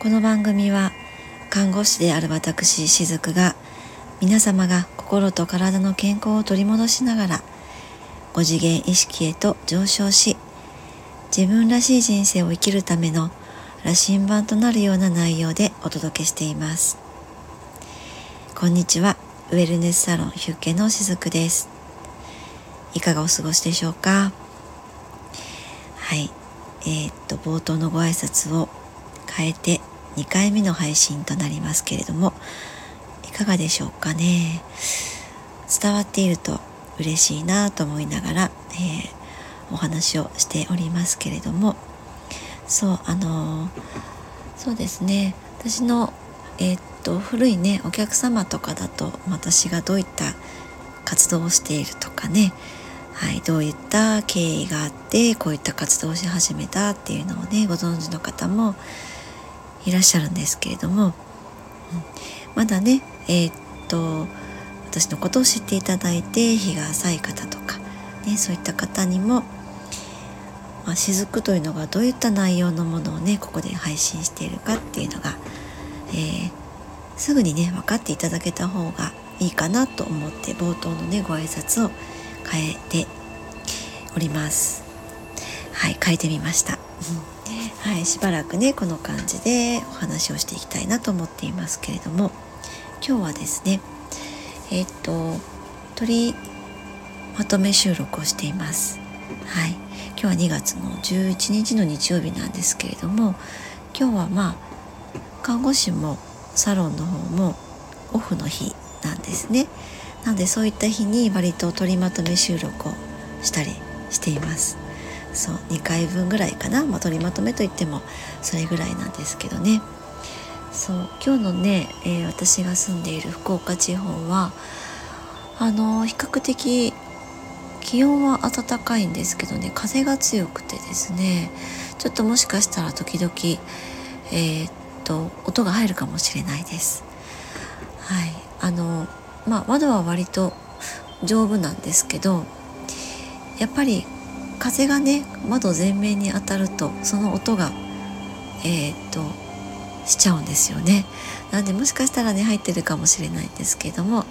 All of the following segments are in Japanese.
この番組は看護師である私しずくが皆様が心と体の健康を取り戻しながら5次元意識へと上昇し自分らしい人生を生きるための羅針盤となるような内容でお届けしています。こんにちは。ウェルネスサロンヒュッケのしずくです。いかがお過ごしでしょうか？はい。えー、っと冒頭のご挨拶を変えて2回目の配信となりますけれどもいかがでしょうかね。伝わっていると嬉しいなと思いながら、えー、お話をしておりますけれども。そうあの、そうですね。私のえー、っと古いねお客様とかだと私がどういった活動をしているとかね。はい、どういった経緯があってこういった活動をし始めたっていうのをねご存知の方もいらっしゃるんですけれども、うん、まだねえー、っと私のことを知っていただいて日が浅い方とか、ね、そういった方にも、まあ、雫というのがどういった内容のものをねここで配信しているかっていうのが、えー、すぐにね分かっていただけた方がいいかなと思って冒頭のねご挨拶を変えております。はい変えてみました、うん。はい、しばらくねこの感じでお話をしていきたいなと思っていますけれども。今日はですねえっ、と取りまとめ収録をしています。はい。今日は2月の11日の日曜日なんですけれども今日はまあ看護師もサロンの方もオフの日なんですね。なのでそういった日に割と取りまとめ収録をしたりしています。そう2回分ぐらいかな、まあ、取りまとめといってもそれぐらいなんですけどね。そう今日のね、えー、私が住んでいる福岡地方はあのー、比較的気温は暖かいんですけどね。風が強くてですね。ちょっともしかしたら時々えー、っと音が入るかもしれないです。はい。あのまあ窓は割と丈夫なんですけどやっぱり風がね窓全面に当たるとその音がえー、っとしちゃうんですよね。なんでもしかしたらね入ってるかもしれないんですけども、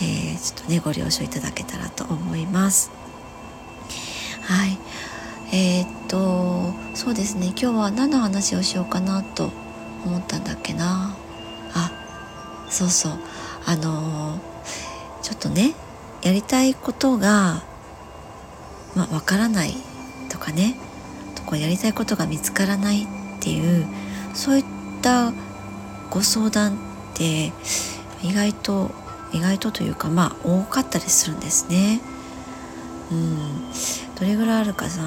えー、ちょっとねご了承いただけたらと思います。はい。えー、っとそうですね。今日は何の話をしようかなと思ったんだっけな。あそうそう。あのちょっとねやりたいことがまあ、わからないとかねとこやりたいことが見つからないっていうそういったご相談って意外と意外とというかまあ多かったりするんですね。うん、どれぐらいあるかさ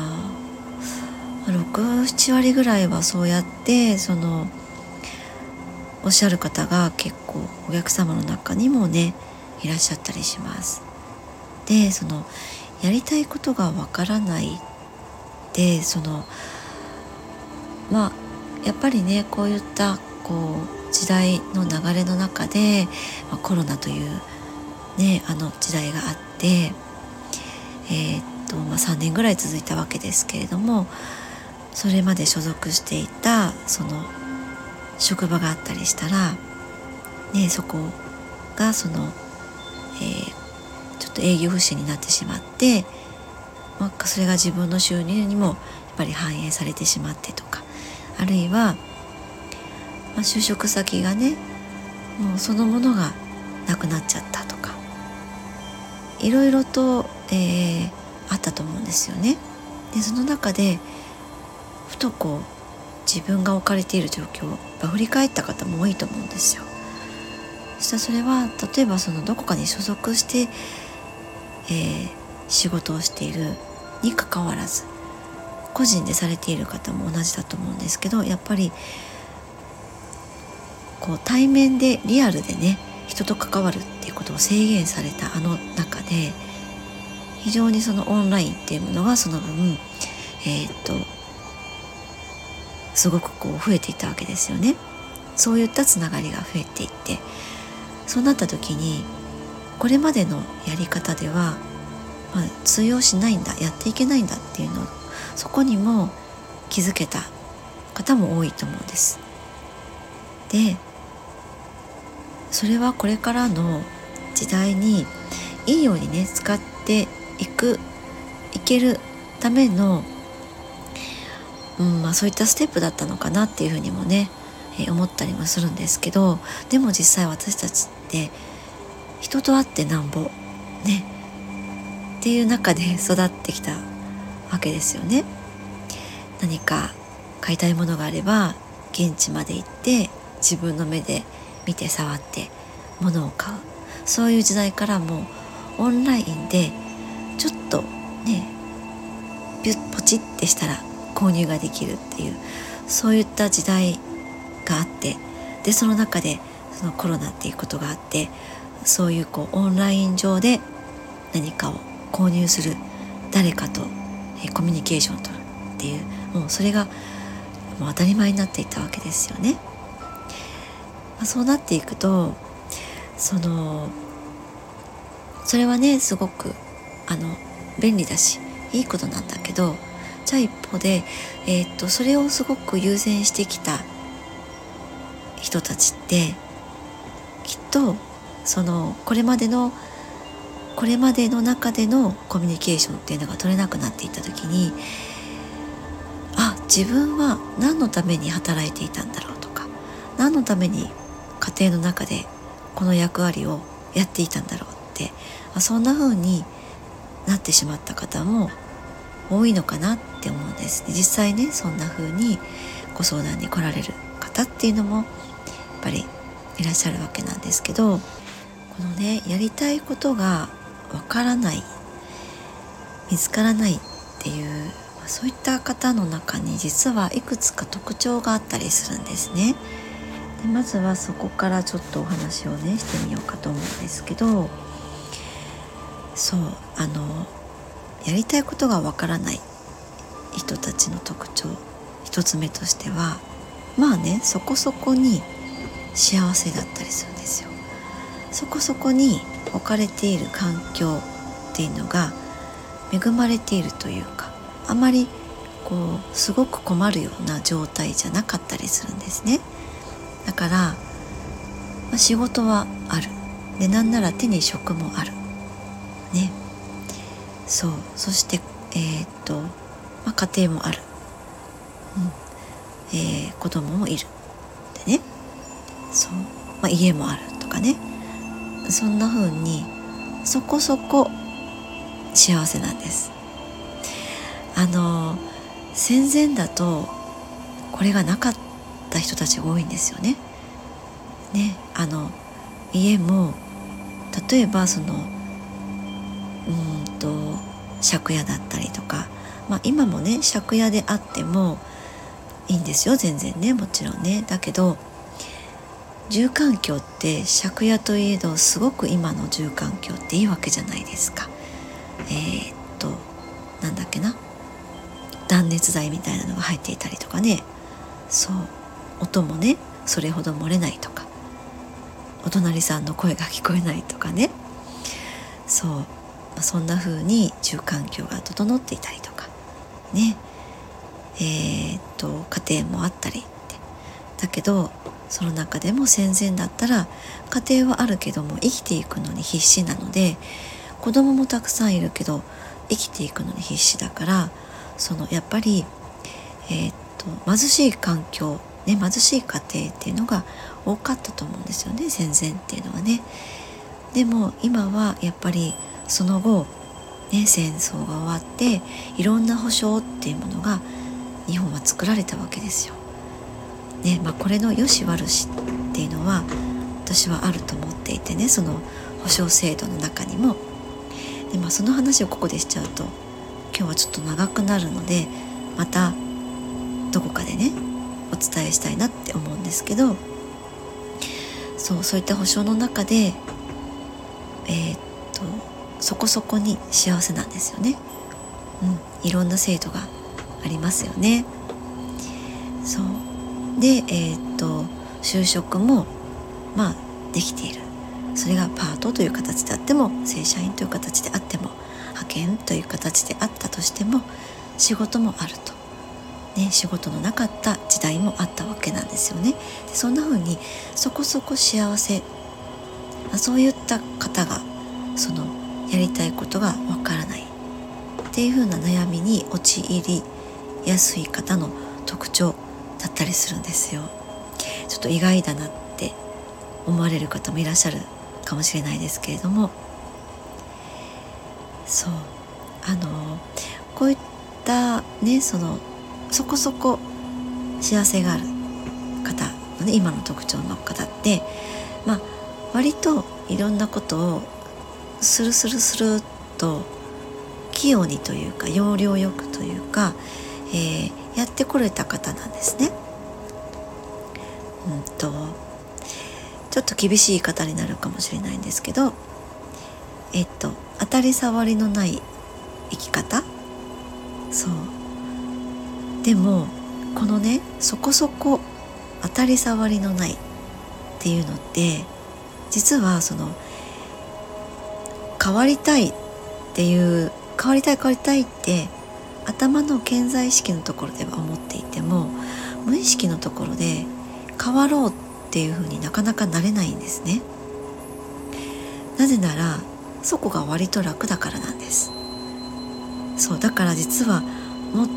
67割ぐらいはそうやってそのおっしゃる方が結構お客様の中にもねいらっしゃったりします。でそのやりたいことがわからないでそのまあやっぱりねこういったこう時代の流れの中で、まあ、コロナというねあの時代があってえー、っとまあ、3年ぐらい続いたわけですけれどもそれまで所属していたその職場があったりしたら、ね、そこがその、えー、ちょっと営業不振になってしまって、まあ、それが自分の収入にもやっぱり反映されてしまってとかあるいは、まあ、就職先がねもうそのものがなくなっちゃったとかいろいろと、えー、あったと思うんですよね。でその中でふとこう自分が置かれている状況を振り返った方も多いと思うんですよ。そしたらそれは例えばそのどこかに所属してえー、仕事をしているにかかわらず個人でされている方も同じだと思うんですけどやっぱりこう対面でリアルでね人と関わるっていうことを制限されたあの中で非常にそのオンラインっていうものがその分えー、っとすごくこう増えていったわけですよね。そういったつながりが増えていってそうなった時にこれまでのやり方では、まあ、通用しないんだやっていけないんだっていうのそこにも気づけた方も多いと思うんです。でそれはこれからの時代にいいようにね使っていくいけるための、うんまあ、そういったステップだったのかなっていうふうにもね、えー、思ったりもするんですけどでも実際私たちって人と会ってなんぼねっていう中で育ってきたわけですよね。何か買いたいものがあれば現地まで行って自分の目で見て触って物を買うそういう時代からもオンラインでちょっとねピュッポチってしたら購入ができるっていうそういった時代があってでその中でそのコロナっていうことがあってそういうこうオンライン上で何かを購入する誰かとえコミュニケーションを取るっていうもうそれがもう当たり前になっていたわけですよね。まあ、そうなっていくとそのそれはねすごくあの便利だしいいことなんだけどじゃあ一方で、えー、っとそれをすごく優先してきた人たちってきっとそのこれまでのこれまでの中でのコミュニケーションっていうのが取れなくなっていった時にあ自分は何のために働いていたんだろうとか何のために家庭の中でこの役割をやっていたんだろうってそんな風になってしまった方も多いのかなって思うんです実際ねそんな風にご相談に来られる方っていうのもやっぱりいらっしゃるわけなんですけどこのねやりたいことがわからない見つからないっていうそういった方の中に実はいくつか特徴があったりするんですね。でまずはそこからちょっとお話をねしてみようかと思うんですけどそうあのやりたいことがわからない人たちの特徴一つ目としてはまあねそこそこに幸せだったりするんですよ。そこそこに置かれている環境っていうのが恵まれているというかあまりこうすごく困るような状態じゃなかったりするんですね。だから、まあ、仕事はある。でなんなら手に職もある。ね。そう。そしてえー、っと、まあ、家庭もある、うん。えー、子供もいる。でね。そう、まあ、家もあるとかね。そんな風にそこそこ幸せなんですあの戦前だとこれがなかった人たちが多いんですよね。ねあの家も例えばそのうんと借家だったりとか、まあ、今もね借家であってもいいんですよ全然ねもちろんね。だけど住環境って借家といえどすごく今の住環境っていいわけじゃないですか。えー、っとなんだっけな。断熱材みたいなのが入っていたりとかね。そう。音もねそれほど漏れないとか。お隣さんの声が聞こえないとかね。そう、ま、そんな風に住環境が整っていたりとか。ね。えー、っと家庭もあったりって。だけどその中でも戦前だったら家庭はあるけども生きていくのに必死なので子供もたくさんいるけど生きていくのに必死だからそのやっぱり、えー、っと貧しい環境ね、貧しい家庭っていうのが多かったと思うんですよね戦前っていうのはね。でも今はやっぱりその後、ね、戦争が終わっていろんな保障っていうものが日本は作られたわけですよ。ねまあ、これの良し悪しっていうのは私はあると思っていてねその保障制度の中にも。でまあ、その話をここでしちゃうと今日はちょっと長くなるのでまたどこかでねお伝えしたいなって思うんですけどそうそういった保証の中でえー、っとそこそこに幸せなんですよね。うん、いろんな制度がありますよね。そうでえー、っと就職もまあできている。それがパートという形であっても正社員という形であっても派遣という形であったとしても仕事もあると。ね、仕事のなかった時代もあったわけなんですよね。でそんな風にそこそこ幸せまそういった方がそのやりたいことがわからない。っていう風な悩みに陥りやすい方の特徴だったりするんですよ。ちょっと意外だなって思われる方もいらっしゃるかもしれないですけれどもそうあのこういったねそのそこそこ幸せがある方のね今の特徴の方ってまあ割といろんなことをスルスルスルっと器用にというか要領よくというか、えー、やってこれた方なんですね。うんとちょっと厳しい方になるかもしれないんですけどえっと当たり障りのない生き方？そうでもこのねそこそこ当たり障りのないっていうのって実はその変わりたいっていう変わりたい変わりたいって頭の健在意識のところでは思っていても無意識のところで変わろうっていうふうになかなかなれないんですね。なぜならそこが割と楽だからなんです。そうだから実は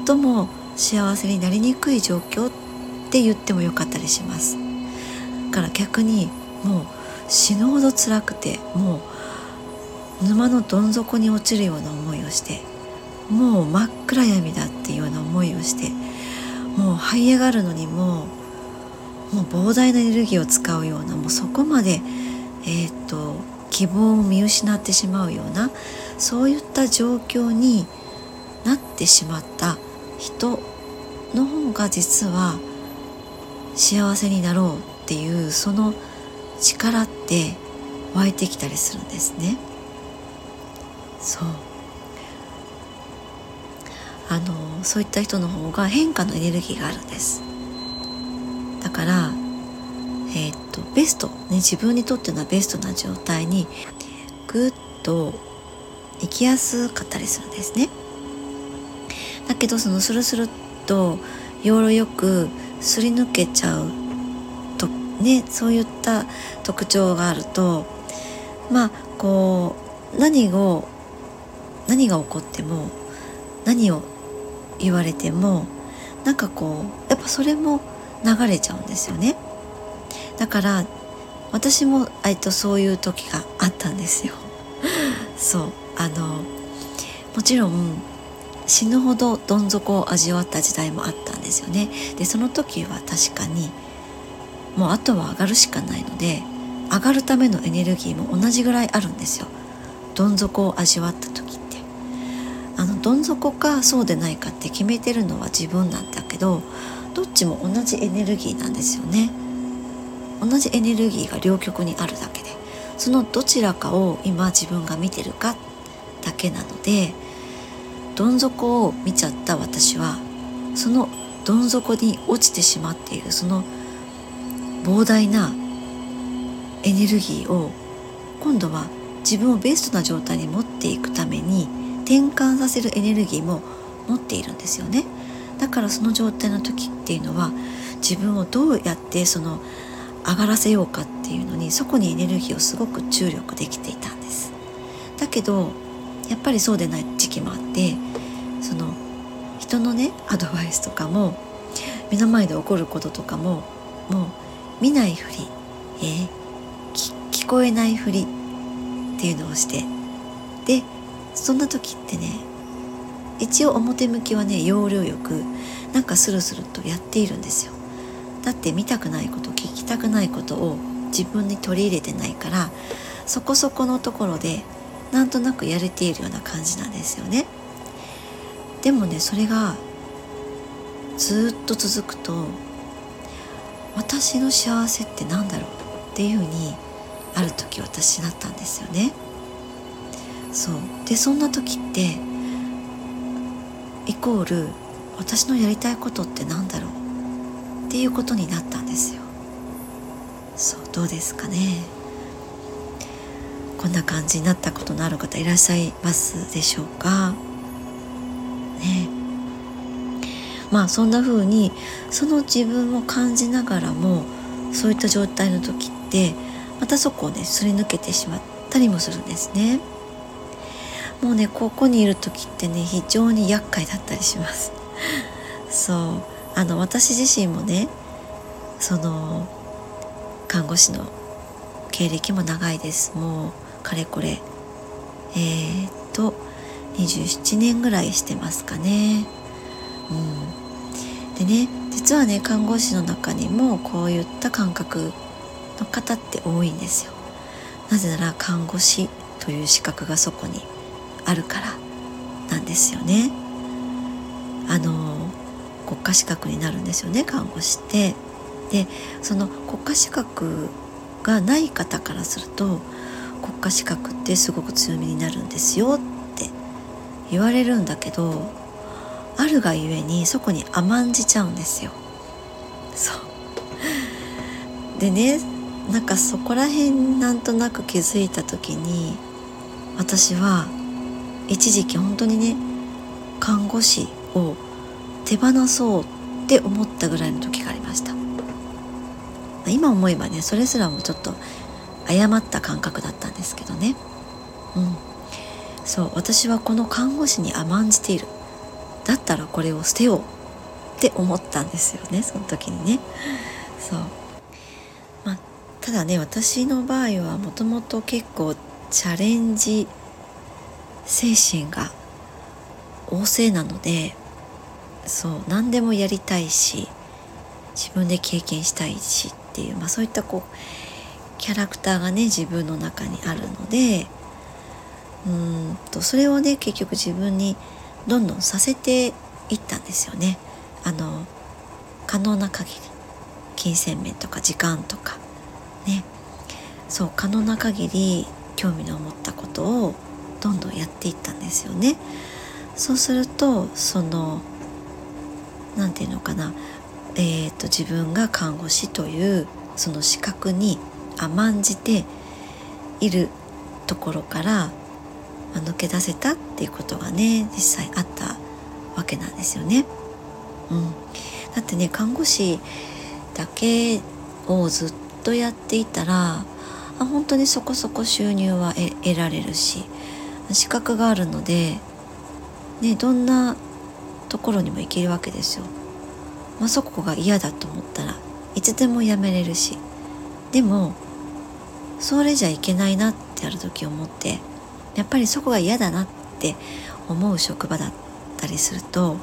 最も幸せになりにくい状況って言ってもよかったりします。だから逆にもう死ぬほど辛くてもう沼のどん底に落ちるような思いをしてもう真っ暗闇だっていうような思いをしてもう這い上がるのにももう膨大なエネルギーを使うようなもうそこまでえっ、と希望を見失ってしまうようなそういった状況になってしまった人の方が実は幸せになろうっていうその力って湧いてきたりするんですね。そうあのそういった人の方が変化のエネルギーがあるんです。だからえー、っとベスト、ね、自分にとってのベストな状態にぐっと生きやすかったりするんですね。だけどそのスルスルと要領よくすり抜けちゃうとねそういった特徴があるとまあこう何を何が起こっても何を言われてもなんかこうやっぱそれも流れちゃうんですよね。だから私もえとそういう時があったんですよ。そうあのもちろん死ぬほどどん底を味わった時代もあったんですよね。でその時は確かにもうあとは上がるしかないので上がるためのエネルギーも同じぐらいあるんですよ。どん底を味わった時。あのどん底かそうでないかって決めてるのは自分なんだけどどっちも同じエネルギーなんですよね。同じエネルギーが両極にあるだけで。そのどちらかを今自分が見てるかだけなのでどん底を見ちゃった私はそのどん底に落ちてしまっているその膨大なエネルギーを今度は自分をベストな状態に持っていくために転換させるエネルギーも持っているんですよね。だからその状態の時っていうのは自分をどうやってその上がらせようかっていうのにそこにエネルギーをすごく注力できていたんです。だけどやっぱりそうでない時期もあってその人のねアドバイスとかも目の前で起こることとかももう見ないふり、えー、聞こえないふりっていうのをしてでそんな時ってね一応表向きはね要領よくなんかスルスルとやっているんですよ。だって見たくないこと聞きたくないことを自分に取り入れてないからそこそこのところでなんとなくやれているような感じなんですよね。でもねそれがずっと続くと私の幸せって何だろうっていうふうにある時私なったんですよね。そう。でそんな時ってイコール私のやりたいことって何だろう？っていうことになったんですよ。そうどうですかね？こんな感じになったことのある方いらっしゃいますでしょうか？ね。まあそんな風にその自分を感じながらもそういった状態の時ってまたそこをねすり抜けてしまったりもするんですね。もうねここにいる時ってね非常に厄介だったりします。そうあの私自身もねその看護師の経歴も長いですもうかれこれえー、っと27年ぐらいしてますかね。うん、でね実はね看護師の中にもこういった感覚の方って多いんですよ。なぜなら看護師という資格がそこにあるからなんですよね。あの国家資格になるんですよね看護師って。でその国家資格がない方からすると国家資格ってすごく強みになるんですよって言われるんだけどあるがゆえにそこに甘んじちゃうんですよ。そうでねなんかそこら辺なんとなく気づいた時に私は一時期本当にね看護師を手放そうって思ったぐらいの時がありました。今思えばねそれすらもちょっと誤った感覚だったんですけどね。うん。そう私はこの看護師に甘んじている。だったらこれを捨てようって思ったんですよねその時にね。そう。まあただね私の場合はもともと結構チャレンジ精神が旺盛なのでそう何でもやりたいし自分で経験したいしっていう、まあ、そういったこうキャラクターがね自分の中にあるのでうんとそれをね結局自分にどんどんさせていったんですよね。あの可能な限り金銭面とか時間とかねそう可能な限り興味の持ったことをどんどんやっていったんですよね。そうするとその何て言うのかな、えーと、自分が看護師というその資格に甘んじているところから抜け出せたっていうことがね実際あったわけなんですよね。うん、だってね看護師だけをずっとやっていたらあ本当にそこそこ収入は得られるし資格があるので、ね、どんなところにも行けるわけですよ。まあ、そこが嫌だと思ったらいつでもやめれるしでもそれじゃいけないなってある時思ってやっぱりそこが嫌だなって思う職場だったりすると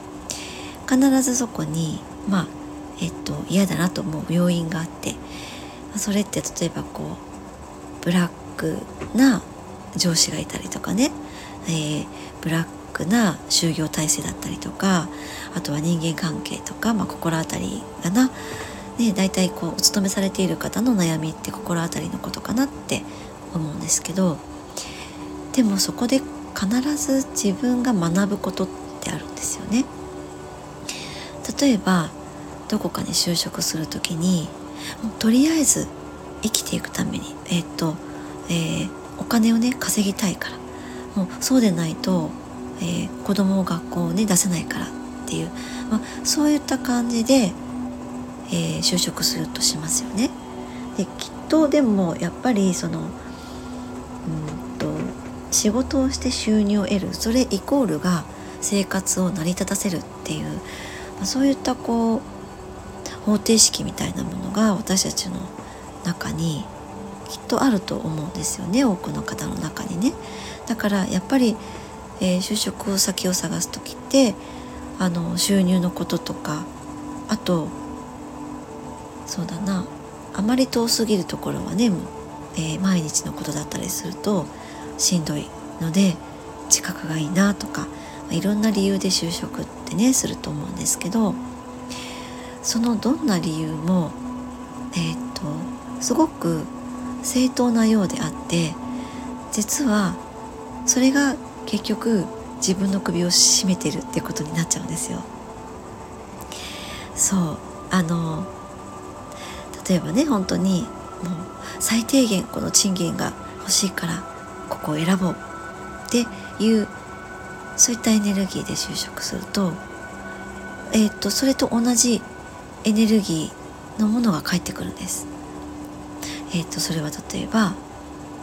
必ずそこにまあえっと嫌だなと思う要因があってそれって例えばこうブラックな上司がいたりとかね、えー、ブラックな就業体制だったりとかあとは人間関係とか、まあ、心当たりがな、ね、大体こうお勤めされている方の悩みって心当たりのことかなって思うんですけどでもそこで必ず自分が学ぶことってあるんですよね。例えばどこかに就職する時にとりあえず生きていくためにえー、っと、えーお金をね稼ぎたいから。もうそうでないと、えー、子供を学校をね出せないからっていう、まあ、そういった感じで、えー、就職するとしますよね。できっとでもやっぱりそのうんと仕事をして収入を得る。それイコールが生活を成り立たせるっていう、まあ、そういったこう方程式みたいなものが私たちの中にきっとあると思うんですよね多くの方の中にね。だからやっぱり、えー、就職先を探す時ってあの収入のこととかあとそうだなあまり遠すぎるところはね、えー、毎日のことだったりするとしんどいので近くがいいなとか、いろんな理由で就職ってねすると思うんですけどそのどんな理由もえっ、とすごく正当なようであって実はそれが結局自分の首を絞めてるってことになっちゃうんですよ。そうあの例えばね本当にもう最低限この賃金が欲しいからここを選ぼうっていうそういったエネルギーで就職するとえーと、それと同じエネルギーのものが返ってくるんです。えーと、それは例えば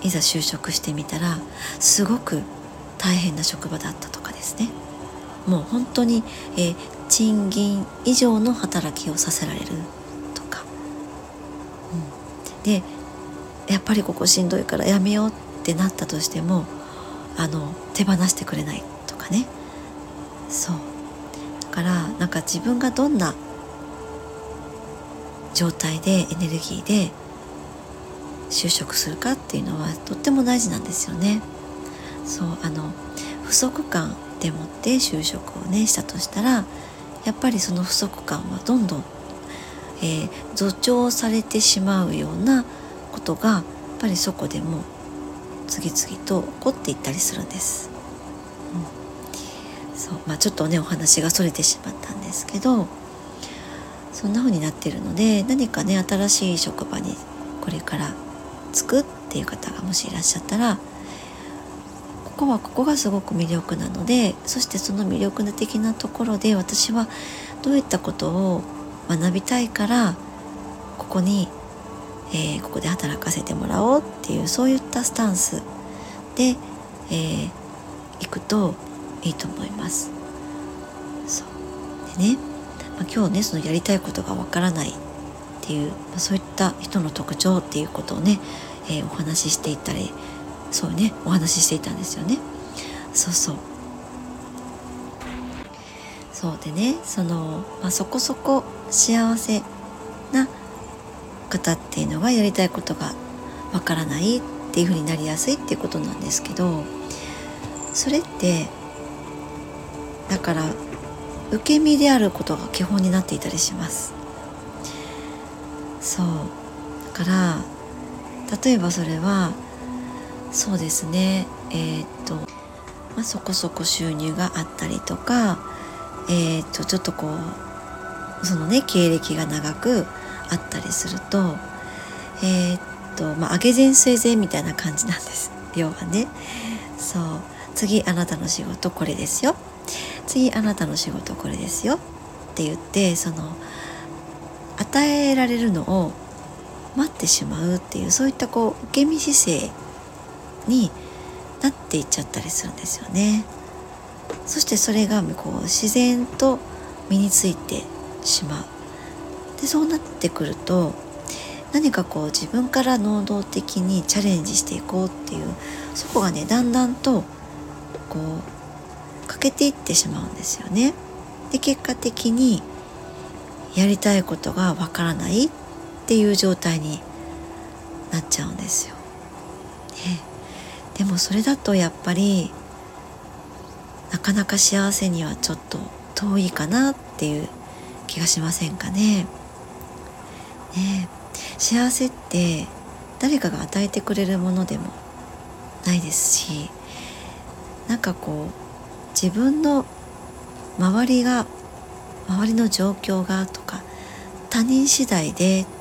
いざ就職してみたらすごく大変な職場だったとかですね。もう本当に、えー、賃金以上の働きをさせられるとか、うん、でやっぱりここしんどいからやめようってなったとしてもあの手放してくれないとかね。そう。だからなんか自分がどんな状態でエネルギーで就職するかっていうのはとっても大事なんですよね。そうあの不足感でもって就職をねしたとしたらやっぱりその不足感はどんどん、えー、助長されてしまうようなことがやっぱりそこでも次々と起こっていったりするんです。うん、そうまあ、ちょっとねお話がそれてしまったんですけどそんな風になってるので何かね新しい職場にこれから着くっていう方がもしいらっしゃったらここはここがすごく魅力なのでそしてその魅力的なところで私はどういったことを学びたいからここにえー、ここで働かせてもらおうっていうそういったスタンスで、えー、行くといいと思います。そうでね、まあ、今日ねそのやりたいことがわからないっていう、まあ、そういった人の特徴っていうことをね、えー、お話ししていったりそうねお話ししていたんですよね。そうそう。そうでねその、まあ、そこそこ幸せな方っていうのがやりたいことがわからないっていうふうになりやすいっていうことなんですけどそれってだから受け身であることが基本になっていたりします。そう。だから例えばそれはそうですね。えっ、と、まあ、そこそこ収入があったりとかえっ、とちょっとこうそのね経歴が長くあったりするとえー、っとまあ上げ前据え前みたいな感じなんです。要はね。そう。次あなたの仕事これですよ。次あなたの仕事これですよ。って言ってその与えられるのを待ってしまうっていうそういったこう受け身姿勢になっていっちゃったりするんですよね。そしてそれがこう自然と身についてしまうでそうなってくると何かこう自分から能動的にチャレンジしていこうっていうそこがねだんだんとこう欠けていってしまうんですよね。で結果的にやりたいことがわからないっていう状態になっちゃうんですよ。ね、でもそれだとやっぱりなかなか幸せにはちょっと遠いかなっていう気がしませんかね。ね幸せって誰かが与えてくれるものでもないですしなんかこう自分の周りが周りの状況がとか他人次第でとか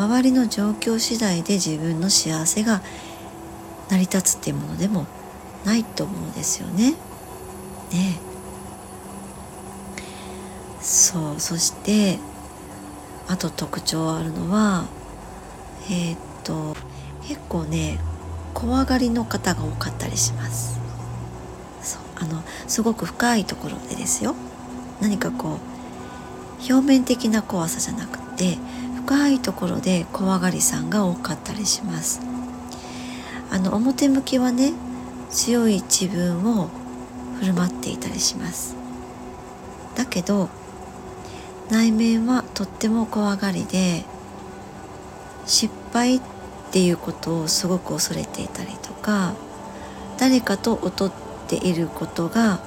周りの状況次第で自分の幸せが成り立つっていうものでもないと思うんですよね。ねそうそしてあと特徴あるのはえー、っと結構ね怖がりの方が多かったりします。そうあのすごく深いところでですよ。何かこう表面的な怖さじゃなくて深いところで怖がりさんが多かったりします。あの表向きはね強い自分を振る舞っていたりします。だけど内面はとっても怖がりで失敗っていうことをすごく恐れていたりとか誰かと劣っていることが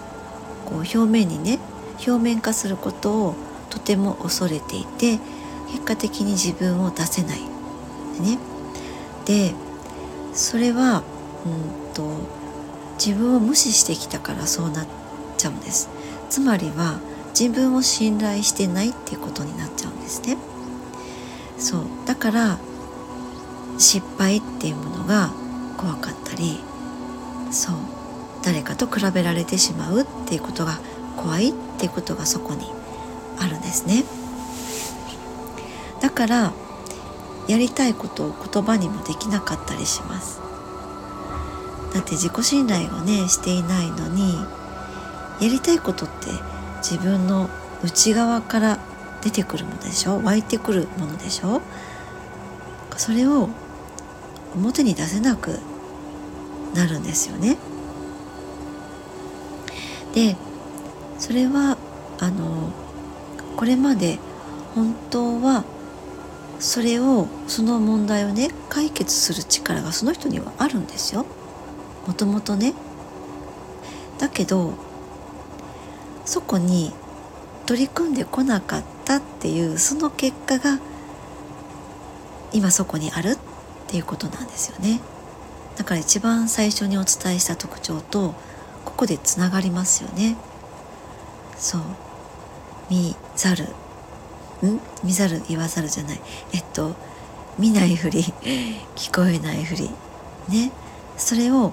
こう表面にね表面化することをとても恐れていて結果的に自分を出せない。でね。でそれはうんと自分を無視してきたからそうなっちゃうんです。つまりは自分を信頼してないっていうことになっちゃうんですね。そう。だから失敗っていうものが怖かったりそう。誰かと比べられてしまうっていうことが怖いっていうことがそこにあるんですね。だからやりたいことを言葉にもできなかったりします。だって自己信頼をねしていないのにやりたいことって自分の内側から出てくるものでしょ？湧いてくるものでしょ？それを表に出せなくなるんですよね。でそれはあのこれまで本当はそれをその問題をね解決する力がその人にはあるんですよ。もともとね。だけどそこに取り組んでこなかったっていうその結果が今そこにあるっていうことなんですよね。だから一番最初にお伝えした特徴とここでつながりますよね。そう。見ざる。ん？見ざる言わざるじゃない。えっと見ないふり 聞こえないふり。ね。それを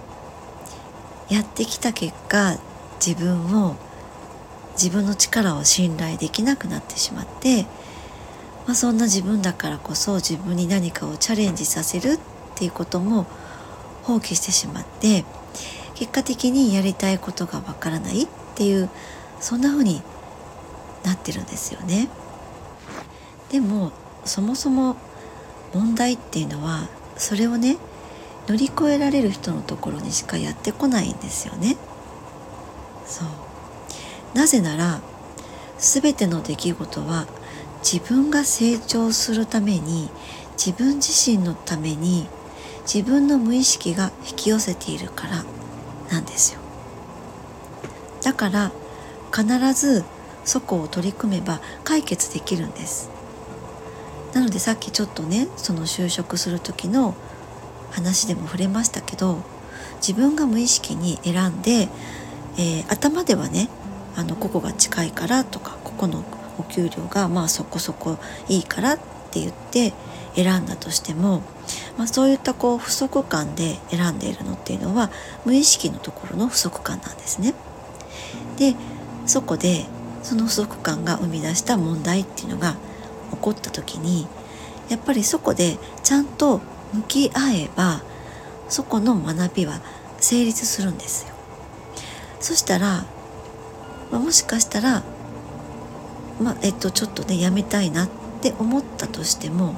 やってきた結果自分を自分の力を信頼できなくなってしまって、まあ、そんな自分だからこそ自分に何かをチャレンジさせるっていうことも放棄してしまって結果的にやりたいことがわからないっていうそんな風になってるんですよね。でもそもそも問題っていうのはそれをね乗り越えられる人のところにしかやってこないんですよね。そう。なぜなら全ての出来事は自分が成長するために自分自身のために自分の無意識が引き寄せているからなんですよ。だから必ずそこを取り組めば解決できるんです。なのでさっきちょっとねその就職する時の話でも触れましたけど自分が無意識に選んで、えー、頭ではねあのここが近いからとかここのお給料がまあそこそこいいからって言って選んだとしても、まあ、そういったこう不足感で選んでいるのっていうのは無意識のところの不足感なんですね。でそこでその不足感が生み出した問題っていうのが起こった時にやっぱりそこでちゃんと向き合えばそこの学びは成立するんですよ。そしたらまあ、もしかしたら、まあ、えっと、ちょっとねやめたいなって思ったとしても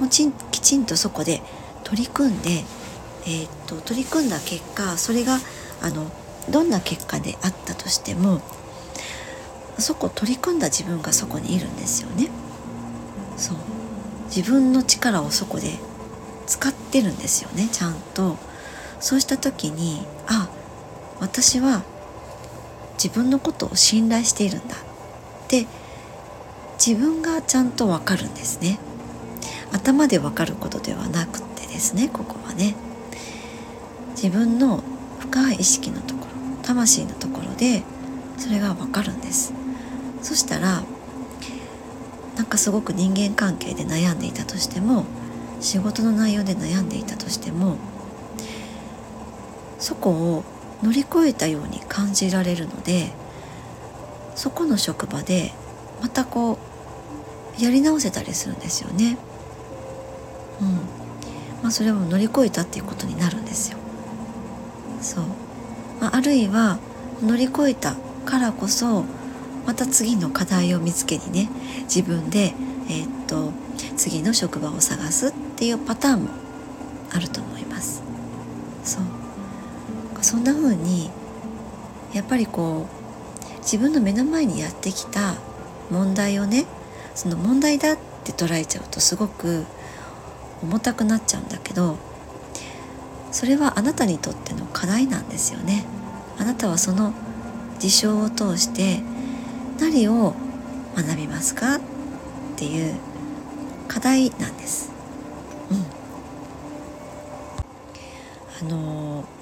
もちんきちんとそこで取り組んで、えー、っと取り組んだ結果それがあのどんな結果であったとしてもそこ取り組んだ自分がそこにいるんですよね。そう。自分の力をそこで使ってるんですよねちゃんと。そうした時にあ私は自分のことを信頼しているんだって自分がちゃんとわかるんですね。頭でわかることではなくてですねここはね。自分の深い意識のところ魂のところでそれがわかるんです。そしたらなんかすごく人間関係で悩んでいたとしても仕事の内容で悩んでいたとしてもそこを乗り越えたように感じられるのでそこの職場でまたこうやり直せたりするんですよね。うんまあ、それを乗り越えたっていうことになるんですよ。そう、まあ、あるいは乗り越えたからこそまた次の課題を見つけにね自分で、えー、っと次の職場を探すっていうパターンもあると思います。そうそんな風にやっぱりこう自分の目の前にやってきた問題をねその問題だって捉えちゃうとすごく重たくなっちゃうんだけどそれはあなたにとっての課題なんですよねあなたはその事象を通して何を学びますかっていう課題なんです。うん、あのー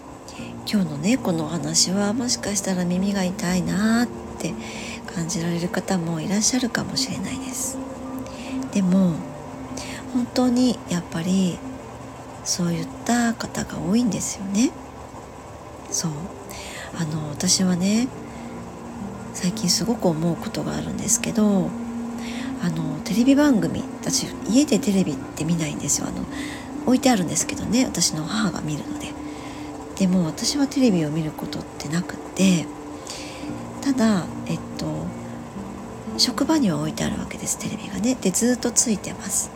今日のねこのお話はもしかしたら耳が痛いなって感じられる方もいらっしゃるかもしれないです。でも本当にやっぱりそういった方が多いんですよね。そう。あの私はね最近すごく思うことがあるんですけどあのテレビ番組私家でテレビって見ないんですよ。あの置いてあるんですけどね私の母が見るので。でも私はテレビを見ることってなくってただえっと職場には置いてあるわけですテレビがね。でずっとついてます。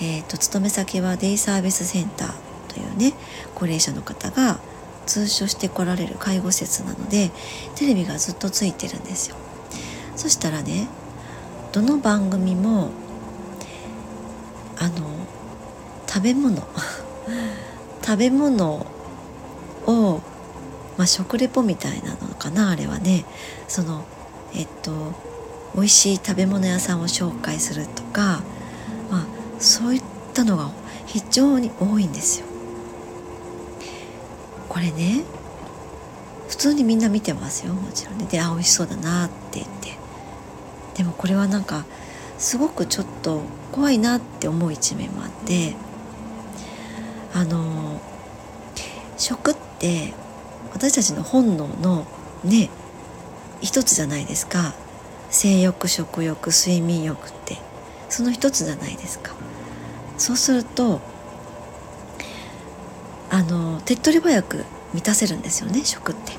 えーと、勤め先はデイサービスセンターというね高齢者の方が通所してこられる介護施設なのでテレビがずっとついてるんですよそしたらねどの番組もあの食べ物 食べ物を、まあ、食レポみたいなのかなあれはねそのえっと美味しい食べ物屋さんを紹介するとか、まあ、そういったのが非常に多いんですよ。これね普通にみんな見てますよ。もちろんね。であ美味しそうだなって言って。でもこれはなんかすごくちょっと怖いなって思う一面もあってあの食って私たちの本能のね一つじゃないですか。性欲食欲睡眠欲って。その一つじゃないですか。そうするとあの手っ取り早く満たせるんですよね食って。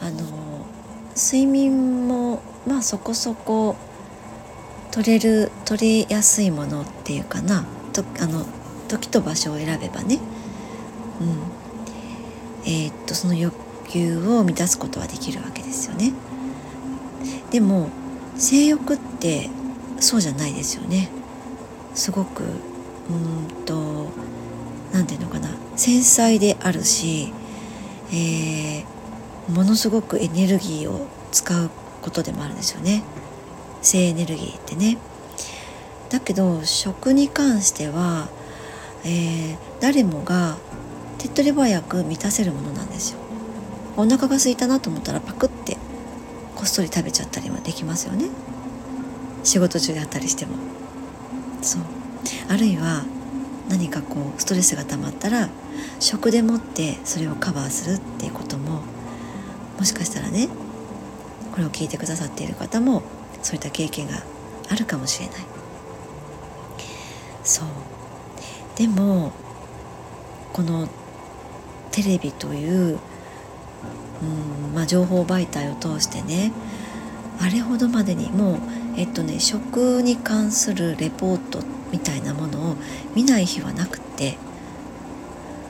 あの睡眠もまあそこそこ取れる取りやすいものっていうかなとあの時と場所を選べばね、うんえー、っとその欲求を満たすことはできるわけですよね。でも性欲ってそうじゃないですよね。すごくうんと何て言うのかな繊細であるし、えー、ものすごくエネルギーを使うことでもあるんですよね性エネルギーってね。だけど食に関しては、えー、誰もが手っ取り早く満たせるものなんですよ。お腹が空いたなと思ったらパクってこっそり食べちゃったりもできますよね仕事中であったりしてもそうあるいは何かこうストレスが溜まったら食でもってそれをカバーするっていうことももしかしたらねこれを聞いてくださっている方もそういった経験があるかもしれない。そう。でもこのテレビといううんまあ、情報媒体を通してねあれほどまでにもうえっとね食に関するレポートってみたいなものを見ない日はなくって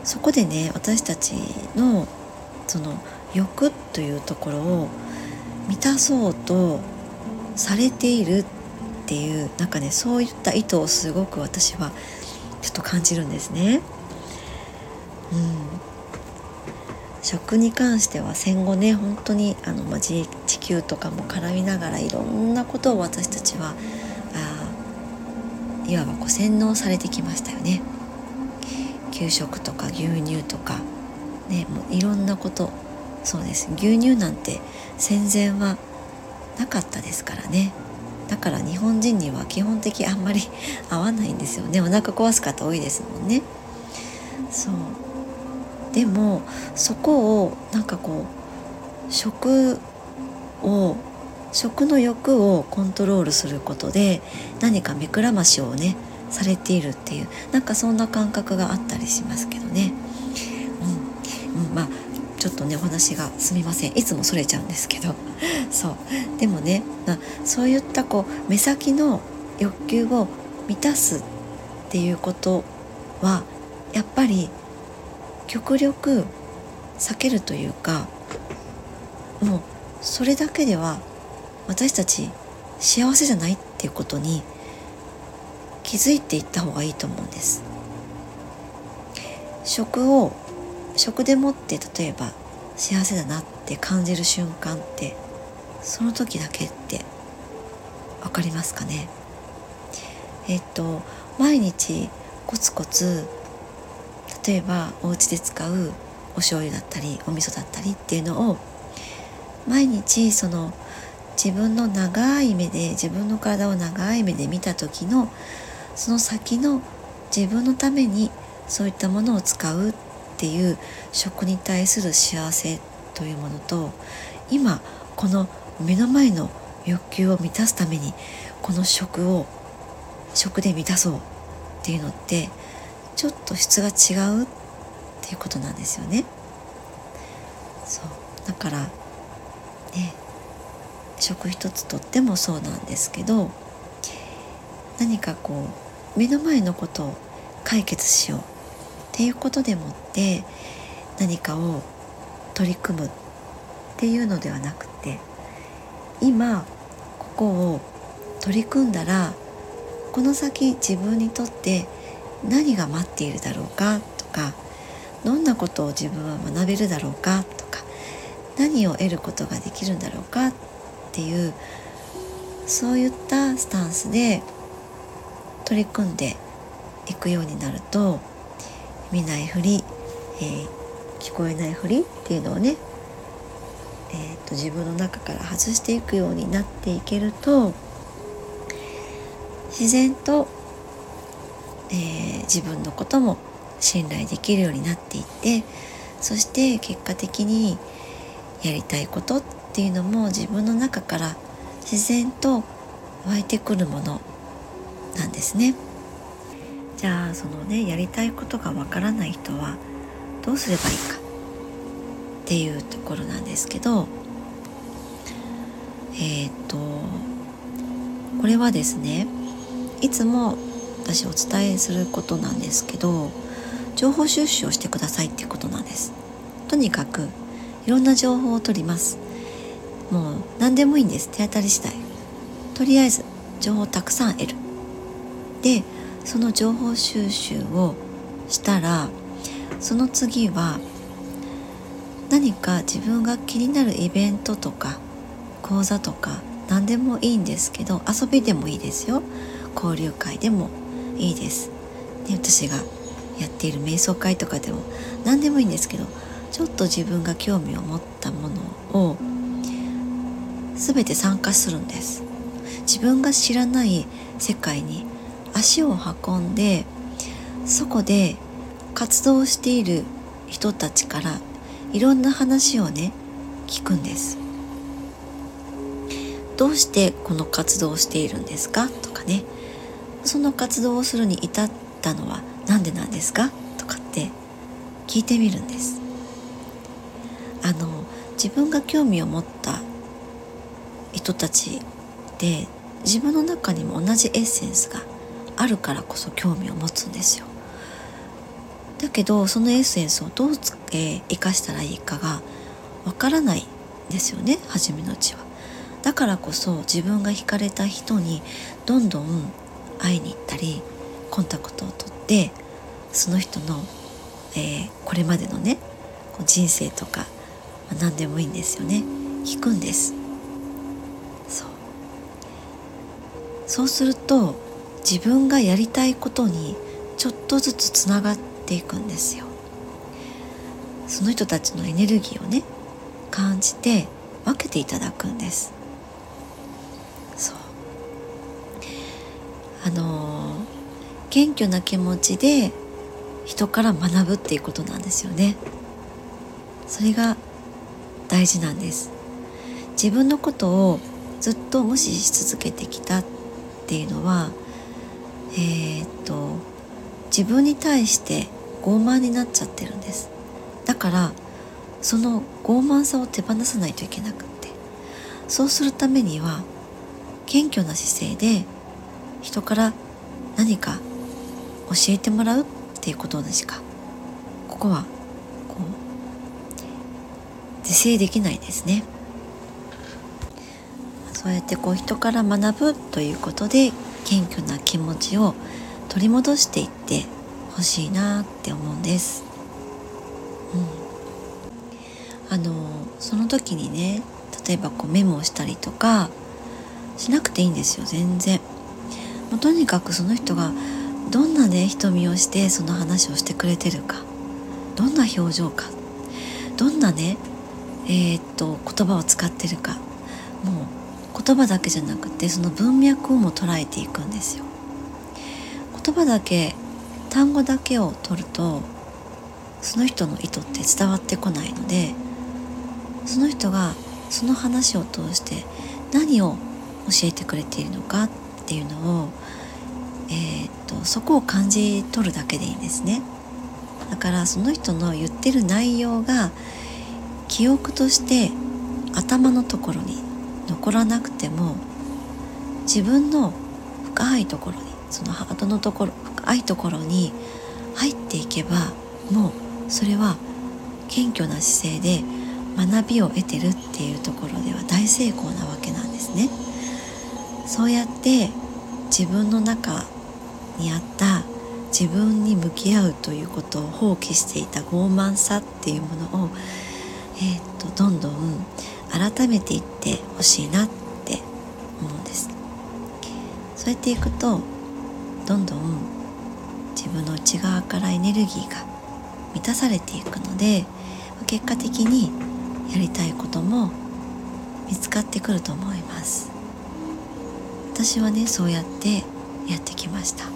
そこでね私たちのその欲というところを満たそうとされているっていうなんかねそういった意図をすごく私はちょっと感じるんですね。うん、食に関しては戦後ね本当にあの、まあ、地球とかも絡みながらいろんなことを私たちはいわばこう洗脳されてきましたよね。給食とか牛乳とか、ね、もういろんなこと。そうです。牛乳なんて戦前はなかったですからね。だから日本人には基本的あんまり合わないんですよね。お腹壊す方多いですもんね。そう。でもそこをなんかこう食を食の欲をコントロールすることで何か目くらましをねされているっていうなんかそんな感覚があったりしますけどね。うん、うん、まあちょっとねお話がすみません。いつもそれちゃうんですけど。そう。でもね、まあ、そういったこう目先の欲求を満たすっていうことはやっぱり極力避けるというかもうそれだけでは私たち幸せじゃないっていうことに気づいていった方がいいと思うんです。食を食でもって例えば幸せだなって感じる瞬間ってその時だけって分かりますかね？えっと毎日コツコツ例えばお家で使うお醤油だったりお味噌だったりっていうのを毎日その自分の長い目で自分の体を長い目で見た時のその先の自分のためにそういったものを使うっていう食に対する幸せというものと今この目の前の欲求を満たすためにこの食を食で満たそうっていうのってちょっと質が違うっていうことなんですよね。そうだからね食一つとってもそうなんですけど何かこう目の前のことを解決しようっていうことでもって何かを取り組むっていうのではなくて今ここを取り組んだらこの先自分にとって何が待っているだろうかとかどんなことを自分は学べるだろうかとか何を得ることができるんだろうかっていうそういったスタンスで取り組んでいくようになると見ないふり、えー、聞こえないふりっていうのをね、えーと、自分の中から外していくようになっていけると自然と、えー、自分のことも信頼できるようになっていってそして結果的にやりたいことってっていうのも自分の中から自然と湧いてくるものなんですね。じゃあそのねやりたいことがわからない人はどうすればいいかっていうところなんですけどえっ、とこれはですねいつも私お伝えすることなんですけど情報収集をしてくださいってことなんですとにかくいろんな情報を取りますもう何でもいいんです。手当たり次第。とりあえず情報をたくさん得る。でその情報収集をしたらその次は何か自分が気になるイベントとか講座とか何でもいいんですけど遊びでもいいですよ。交流会でもいいです、ね、私がやっている瞑想会とかでも何でもいいんですけどちょっと自分が興味を持ったものを全て参加するんです。自分が知らない世界に足を運んでそこで活動している人たちからいろんな話をね聞くんです。どうしてこの活動をしているんですか？とかね。その活動をするに至ったのは何でなんですか？とかって聞いてみるんです。あの自分が興味を持った人たちで自分の中にも同じエッセンスがあるからこそ興味を持つんですよ。だけどそのエッセンスをどう、えー、生かしたらいいかがわからないですよね初めのうちは。だからこそ自分が惹かれた人にどんどん会いに行ったりコンタクトを取ってその人の、えー、これまでのね人生とか、まあ、何でもいいんですよね。聞くんですそうそうすると自分がやりたいことにちょっとずつつながっていくんですよ。その人たちのエネルギーをね感じて分けていただくんです。そう。あの謙虚な気持ちで人から学ぶっていうことなんですよね。それが大事なんです。自分のことをずっと無視し続けてきたっっていうのはえー、っと自分に対して傲慢になっちゃってるんです。だからその傲慢さを手放さないといけなくって。そうするためには謙虚な姿勢で人から何か教えてもらうっていうことでしか。ここはこう是正できないですね。そうやってこう人から学ぶということで謙虚な気持ちを取り戻していってほしいなって思うんです。うん、あのその時にね例えばこうメモをしたりとかしなくていいんですよ全然。もうとにかくその人がどんなね瞳をしてその話をしてくれてるかどんな表情かどんなねえー、っと言葉を使ってるかもう言葉だけじゃなくてその文脈をも捉えていくんですよ言葉だけ単語だけを取るとその人の意図って伝わってこないのでその人がその話を通して何を教えてくれているのかっていうのを、えーと、とそこを感じ取るだけでいいんですね。だからその人の言ってる内容が記憶として頭のところに残らなくても自分の深いところにそのハートのところ深いところに入っていけばもうそれは謙虚な姿勢で学びを得てるっていうところでは大成功なわけなんですね。そうやって自分の中にあった自分に向き合うということを放棄していた傲慢さっていうものを、えー、っとどんどん改めていってほしいなって思うんです。そうやっていくとどんどん自分の内側からエネルギーが満たされていくので結果的にやりたいことも見つかってくると思います。私はねそうやってやってきました。は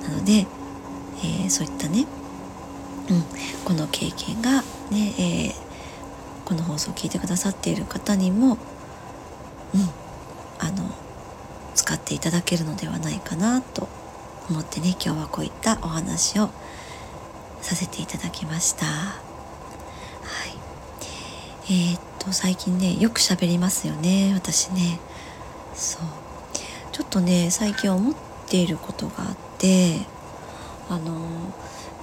い。なので、えー、そういったね、うん、この経験がね、えーこの放送を聞いてくださっている方にも、うん、あの使っていただけるのではないかなと思ってね今日はこういったお話をさせていただきました。はい、えー、っと最近ねよく喋りますよね私ね。そうちょっとね最近思っていることがあってあの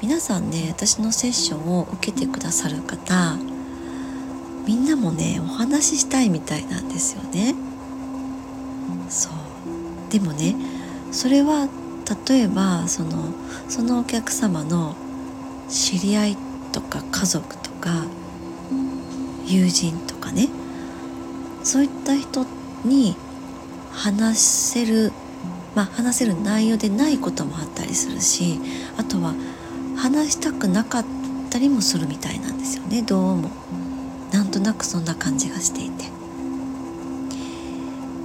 皆さんね私のセッションを受けてくださる方みんなもねお話ししたいみたいなんですよね。そうでもねそれは例えばそのそのお客様の知り合いとか家族とか友人とかねそういった人に話せるまあ話せる内容でないこともあったりするしあとは話したくなかったりもするみたいなんですよねどうも。なんとなくそんな感じがしていて、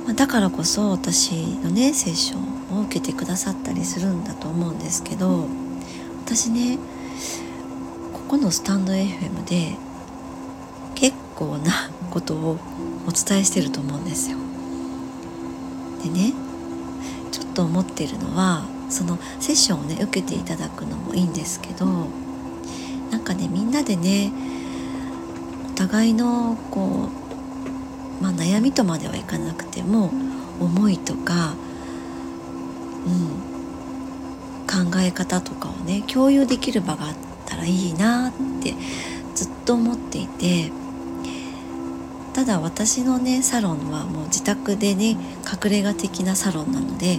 まあ、だからこそ私のねセッションを受けてくださったりするんだと思うんですけど私ねここのスタンド FM で結構なことをお伝えしてると思うんですよ。でねちょっと思ってるのはそのセッションをね受けていただくのもいいんですけどなんかねみんなでね互いのこう、まあ、悩みとまではいかなくても思いとか、うん、考え方とかをね共有できる場があったらいいなってずっと思っていてただ私のねサロンはもう自宅でね隠れ家的なサロンなので、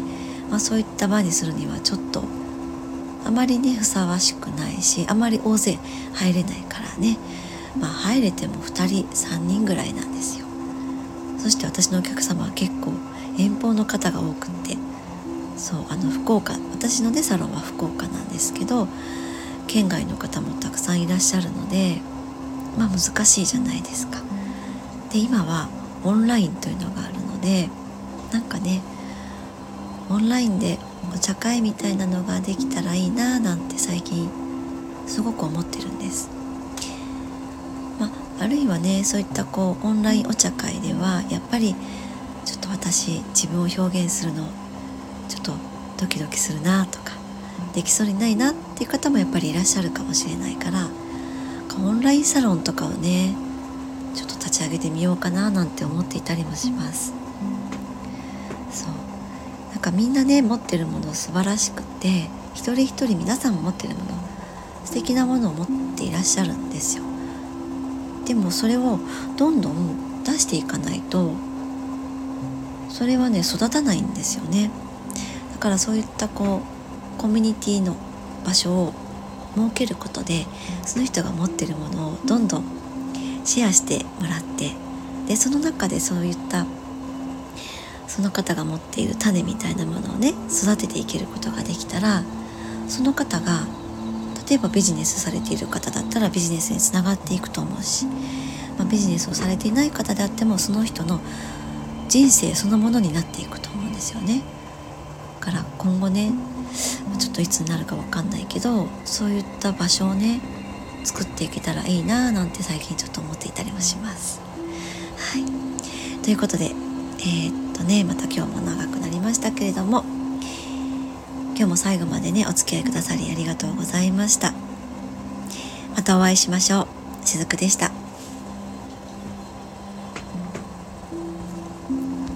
まあ、そういった場にするにはちょっとあまりねふさわしくないしあまり大勢入れないからね。まあ入れても2人3人ぐらいなんですよ。そして私のお客様は結構遠方の方が多くって。そうあの福岡私のねサロンは福岡なんですけど県外の方もたくさんいらっしゃるのでまあ難しいじゃないですか。で今はオンラインというのがあるのでなんかねオンラインでお茶会みたいなのができたらいいななんて最近すごく思ってるんです。あるいはねそういったこうオンラインお茶会ではやっぱりちょっと私自分を表現するのちょっとドキドキするなとかできそうにないなっていう方もやっぱりいらっしゃるかもしれないからオンラインサロンとかをねちょっと立ち上げてみようかななんて思っていたりもします。そう。なんかみんなね持ってるもの素晴らしくって一人一人皆さん持ってるもの素敵なものを持っていらっしゃるんですよ。でもそれをどんどん出していかないとそれはね育たないんですよね。だからそういったこうコミュニティの場所を設けることでその人が持ってるものをどんどんシェアしてもらってでその中でそういったその方が持っている種みたいなものをね育てていけることができたらその方が例えばビジネスされている方だったらビジネスにつながっていくと思うし、まあ、ビジネスをされていない方であってもその人の人生そのものになっていくと思うんですよね。だから今後ねちょっといつになるか分かんないけどそういった場所をね作っていけたらいいななんて最近ちょっと思っていたりもします。はいということでえー、っとねまた今日も長くなりましたけれども今日も最後までねお付き合いくださりありがとうございました。またお会いしましょう。しずくでした。